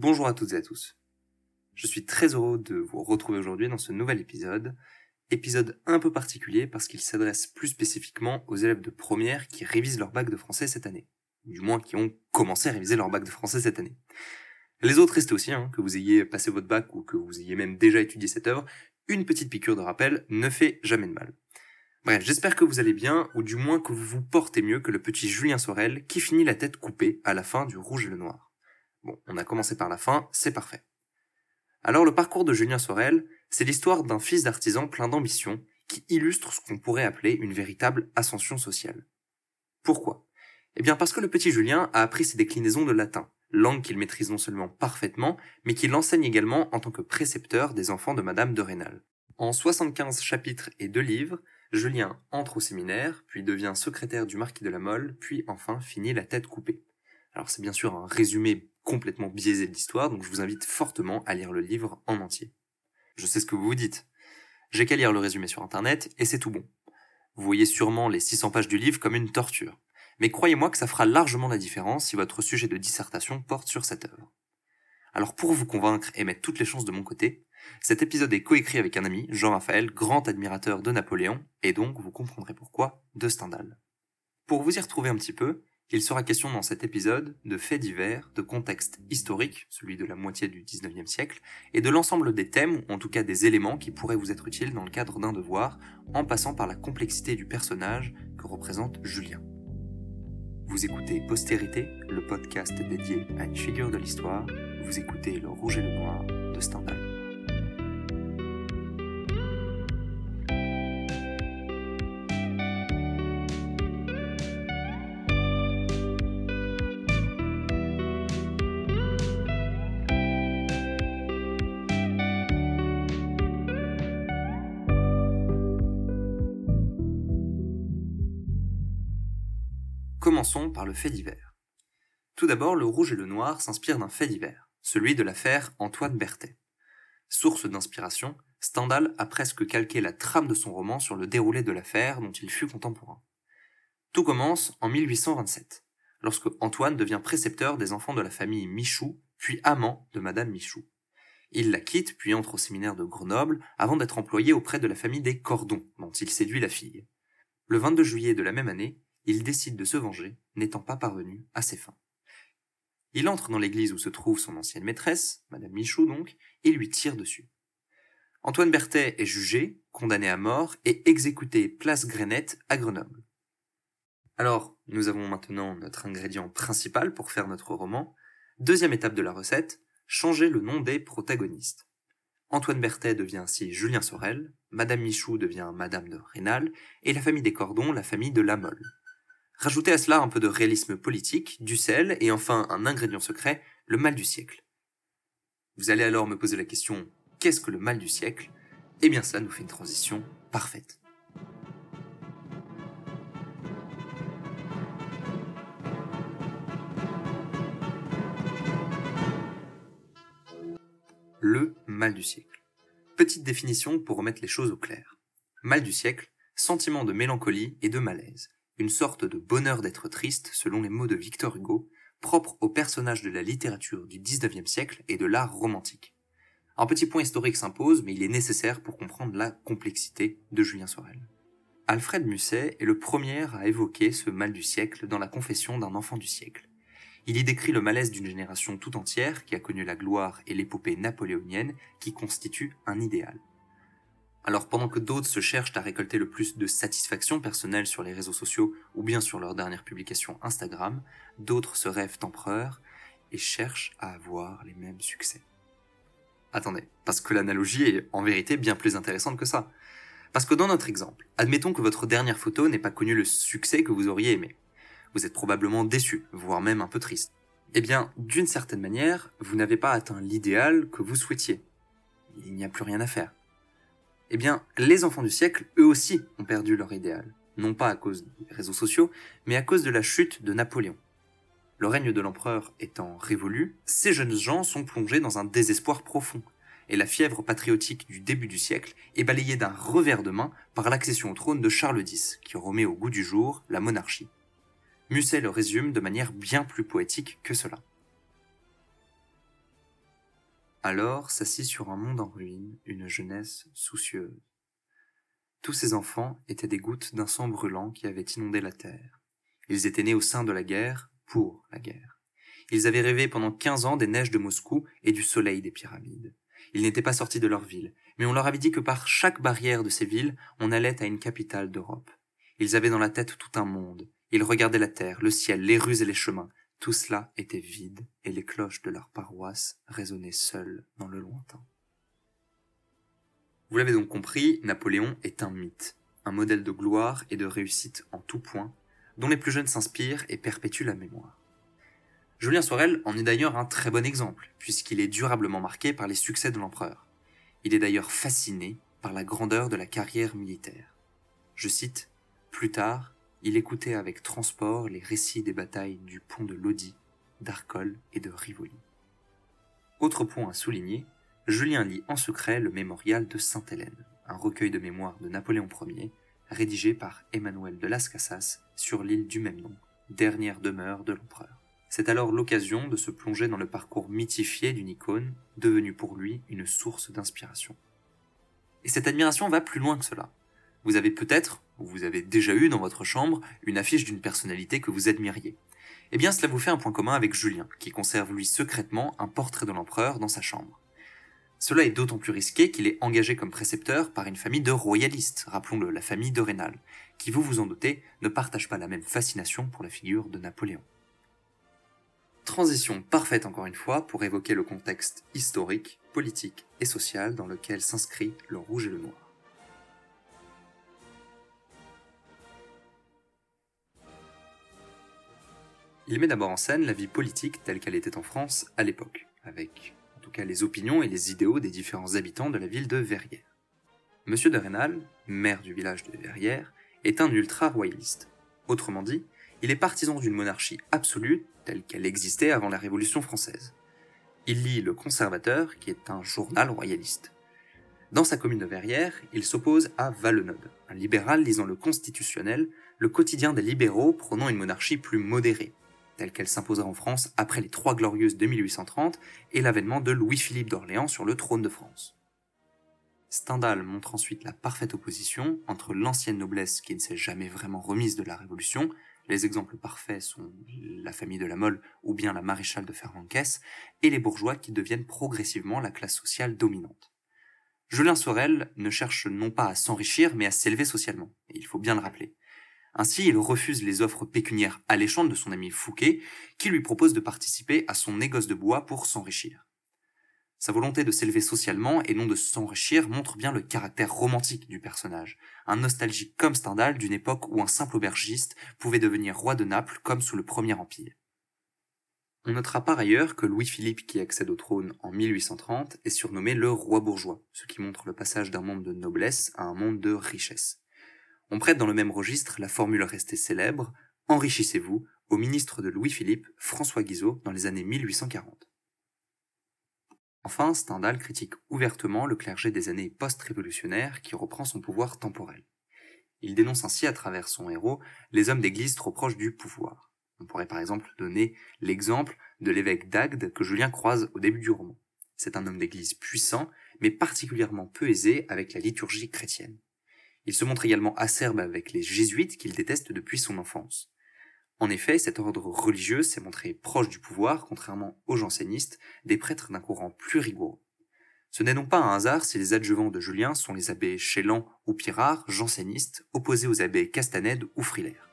Bonjour à toutes et à tous. Je suis très heureux de vous retrouver aujourd'hui dans ce nouvel épisode. Épisode un peu particulier parce qu'il s'adresse plus spécifiquement aux élèves de première qui révisent leur bac de français cette année. Du moins qui ont commencé à réviser leur bac de français cette année. Les autres restez aussi, hein, que vous ayez passé votre bac ou que vous ayez même déjà étudié cette œuvre, une petite piqûre de rappel ne fait jamais de mal. Bref, j'espère que vous allez bien, ou du moins que vous vous portez mieux que le petit Julien Sorel qui finit la tête coupée à la fin du Rouge et le Noir. On a commencé par la fin, c'est parfait. Alors le parcours de Julien Sorel, c'est l'histoire d'un fils d'artisan plein d'ambition qui illustre ce qu'on pourrait appeler une véritable ascension sociale. Pourquoi? Eh bien parce que le petit Julien a appris ses déclinaisons de latin, langue qu'il maîtrise non seulement parfaitement, mais qu'il enseigne également en tant que précepteur des enfants de Madame de Rênal. En 75 chapitres et deux livres, Julien entre au séminaire, puis devient secrétaire du marquis de la Mole, puis enfin finit la tête coupée. Alors c'est bien sûr un résumé complètement biaisé de l'histoire, donc je vous invite fortement à lire le livre en entier. Je sais ce que vous vous dites. J'ai qu'à lire le résumé sur internet et c'est tout bon. Vous voyez sûrement les 600 pages du livre comme une torture. Mais croyez-moi que ça fera largement la différence si votre sujet de dissertation porte sur cette œuvre. Alors pour vous convaincre et mettre toutes les chances de mon côté, cet épisode est coécrit avec un ami, Jean-Raphaël, grand admirateur de Napoléon, et donc vous comprendrez pourquoi, de Stendhal. Pour vous y retrouver un petit peu, il sera question dans cet épisode de faits divers, de contexte historique, celui de la moitié du 19e siècle, et de l'ensemble des thèmes, ou en tout cas des éléments qui pourraient vous être utiles dans le cadre d'un devoir, en passant par la complexité du personnage que représente Julien. Vous écoutez Postérité, le podcast dédié à une figure de l'histoire. Vous écoutez Le Rouge et le Noir de Stendhal. Commençons par le fait divers. Tout d'abord, le rouge et le noir s'inspirent d'un fait divers, celui de l'affaire Antoine Berthet. Source d'inspiration, Stendhal a presque calqué la trame de son roman sur le déroulé de l'affaire dont il fut contemporain. Tout commence en 1827, lorsque Antoine devient précepteur des enfants de la famille Michou, puis amant de Madame Michou. Il la quitte, puis entre au séminaire de Grenoble, avant d'être employé auprès de la famille des Cordons, dont il séduit la fille. Le 22 juillet de la même année, il décide de se venger, n'étant pas parvenu à ses fins. Il entre dans l'église où se trouve son ancienne maîtresse, Madame Michaud donc, et lui tire dessus. Antoine Berthet est jugé, condamné à mort et exécuté place Grenette à Grenoble. Alors, nous avons maintenant notre ingrédient principal pour faire notre roman. Deuxième étape de la recette, changer le nom des protagonistes. Antoine Berthet devient ainsi Julien Sorel, Madame Michou devient Madame de Rênal, et la famille des Cordons la famille de Lamolle. Rajoutez à cela un peu de réalisme politique, du sel et enfin un ingrédient secret, le mal du siècle. Vous allez alors me poser la question qu'est-ce que le mal du siècle? Eh bien cela nous fait une transition parfaite. Le mal du siècle. Petite définition pour remettre les choses au clair. Mal du siècle, sentiment de mélancolie et de malaise une sorte de bonheur d'être triste, selon les mots de Victor Hugo, propre aux personnages de la littérature du XIXe siècle et de l'art romantique. Un petit point historique s'impose, mais il est nécessaire pour comprendre la complexité de Julien Sorel. Alfred Musset est le premier à évoquer ce mal du siècle dans la confession d'un enfant du siècle. Il y décrit le malaise d'une génération tout entière qui a connu la gloire et l'épopée napoléonienne qui constitue un idéal. Alors pendant que d'autres se cherchent à récolter le plus de satisfaction personnelle sur les réseaux sociaux ou bien sur leur dernière publication Instagram, d'autres se rêvent empereurs et cherchent à avoir les mêmes succès. Attendez, parce que l'analogie est en vérité bien plus intéressante que ça. Parce que dans notre exemple, admettons que votre dernière photo n'ait pas connu le succès que vous auriez aimé. Vous êtes probablement déçu, voire même un peu triste. Eh bien, d'une certaine manière, vous n'avez pas atteint l'idéal que vous souhaitiez. Il n'y a plus rien à faire eh bien, les enfants du siècle, eux aussi, ont perdu leur idéal. Non pas à cause des réseaux sociaux, mais à cause de la chute de Napoléon. Le règne de l'empereur étant révolu, ces jeunes gens sont plongés dans un désespoir profond, et la fièvre patriotique du début du siècle est balayée d'un revers de main par l'accession au trône de Charles X, qui remet au goût du jour la monarchie. Musset le résume de manière bien plus poétique que cela. Alors s'assit sur un monde en ruine une jeunesse soucieuse. Tous ces enfants étaient des gouttes d'un sang brûlant qui avait inondé la terre. Ils étaient nés au sein de la guerre, pour la guerre. Ils avaient rêvé pendant quinze ans des neiges de Moscou et du soleil des pyramides. Ils n'étaient pas sortis de leur ville, mais on leur avait dit que par chaque barrière de ces villes, on allait à une capitale d'Europe. Ils avaient dans la tête tout un monde. Ils regardaient la terre, le ciel, les rues et les chemins. Tout cela était vide, et les cloches de leur paroisse résonnaient seules dans le lointain. Vous l'avez donc compris, Napoléon est un mythe, un modèle de gloire et de réussite en tout point, dont les plus jeunes s'inspirent et perpétuent la mémoire. Julien Sorel en est d'ailleurs un très bon exemple, puisqu'il est durablement marqué par les succès de l'empereur. Il est d'ailleurs fasciné par la grandeur de la carrière militaire. Je cite, Plus tard, il écoutait avec transport les récits des batailles du pont de Lodi, d'Arcole et de Rivoli. Autre point à souligner, Julien lit en secret le mémorial de Sainte-Hélène, un recueil de mémoires de Napoléon Ier, rédigé par Emmanuel de Las Casas sur l'île du même nom, dernière demeure de l'empereur. C'est alors l'occasion de se plonger dans le parcours mythifié d'une icône, devenue pour lui une source d'inspiration. Et cette admiration va plus loin que cela. Vous avez peut-être, ou vous avez déjà eu dans votre chambre, une affiche d'une personnalité que vous admiriez. Eh bien, cela vous fait un point commun avec Julien, qui conserve lui secrètement un portrait de l'empereur dans sa chambre. Cela est d'autant plus risqué qu'il est engagé comme précepteur par une famille de royalistes, rappelons-le, la famille de Rênal, qui, vous vous en doutez, ne partage pas la même fascination pour la figure de Napoléon. Transition parfaite encore une fois pour évoquer le contexte historique, politique et social dans lequel s'inscrit le rouge et le noir. Il met d'abord en scène la vie politique telle qu'elle était en France à l'époque, avec en tout cas les opinions et les idéaux des différents habitants de la ville de Verrières. Monsieur de Rênal, maire du village de Verrières, est un ultra-royaliste. Autrement dit, il est partisan d'une monarchie absolue telle qu'elle existait avant la Révolution française. Il lit Le Conservateur, qui est un journal royaliste. Dans sa commune de Verrières, il s'oppose à Valenod, un libéral lisant le Constitutionnel, le quotidien des libéraux prônant une monarchie plus modérée, telle qu'elle s'imposera en France après les Trois Glorieuses de 1830 et l'avènement de Louis-Philippe d'Orléans sur le trône de France. Stendhal montre ensuite la parfaite opposition entre l'ancienne noblesse qui ne s'est jamais vraiment remise de la Révolution, les exemples parfaits sont la famille de la Mole ou bien la maréchale de Ferranquès, et les bourgeois qui deviennent progressivement la classe sociale dominante. Julien Sorel ne cherche non pas à s'enrichir mais à s'élever socialement, il faut bien le rappeler. Ainsi, il refuse les offres pécuniaires alléchantes de son ami Fouquet, qui lui propose de participer à son négoce de bois pour s'enrichir. Sa volonté de s'élever socialement et non de s'enrichir montre bien le caractère romantique du personnage, un nostalgique comme Stendhal d'une époque où un simple aubergiste pouvait devenir roi de Naples comme sous le Premier Empire. On notera par ailleurs que Louis-Philippe qui accède au trône en 1830 est surnommé le roi bourgeois, ce qui montre le passage d'un monde de noblesse à un monde de richesse. On prête dans le même registre la formule restée célèbre Enrichissez-vous au ministre de Louis-Philippe, François Guizot, dans les années 1840. Enfin, Stendhal critique ouvertement le clergé des années post-révolutionnaires qui reprend son pouvoir temporel. Il dénonce ainsi à travers son héros les hommes d'église trop proches du pouvoir. On pourrait par exemple donner l'exemple de l'évêque d'Agde que Julien croise au début du roman. C'est un homme d'église puissant, mais particulièrement peu aisé avec la liturgie chrétienne. Il se montre également acerbe avec les jésuites qu'il déteste depuis son enfance. En effet, cet ordre religieux s'est montré proche du pouvoir, contrairement aux jansénistes, des prêtres d'un courant plus rigoureux. Ce n'est donc pas un hasard si les adjuvants de Julien sont les abbés Chélan ou Pirard, jansénistes, opposés aux abbés Castanède ou Frilair.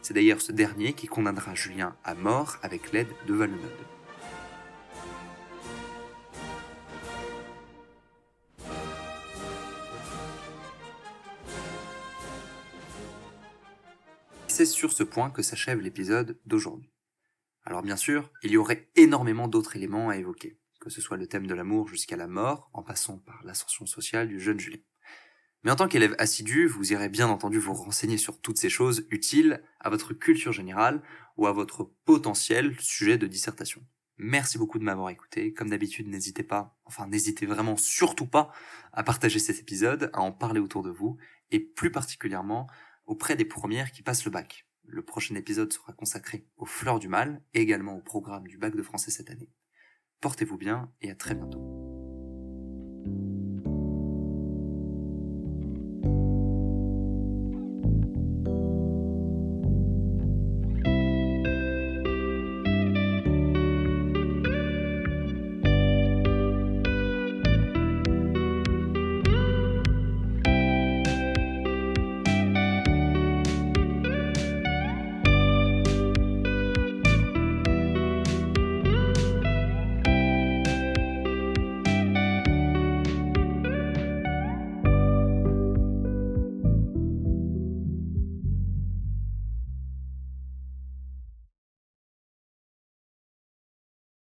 C'est d'ailleurs ce dernier qui condamnera Julien à mort avec l'aide de Valenod. C'est sur ce point que s'achève l'épisode d'aujourd'hui. Alors bien sûr, il y aurait énormément d'autres éléments à évoquer, que ce soit le thème de l'amour jusqu'à la mort, en passant par l'ascension sociale du jeune Julien. Mais en tant qu'élève assidu, vous irez bien entendu vous renseigner sur toutes ces choses utiles à votre culture générale ou à votre potentiel sujet de dissertation. Merci beaucoup de m'avoir écouté. Comme d'habitude, n'hésitez pas, enfin n'hésitez vraiment surtout pas à partager cet épisode, à en parler autour de vous, et plus particulièrement auprès des premières qui passent le bac. Le prochain épisode sera consacré aux fleurs du mal et également au programme du bac de français cette année. Portez-vous bien et à très bientôt.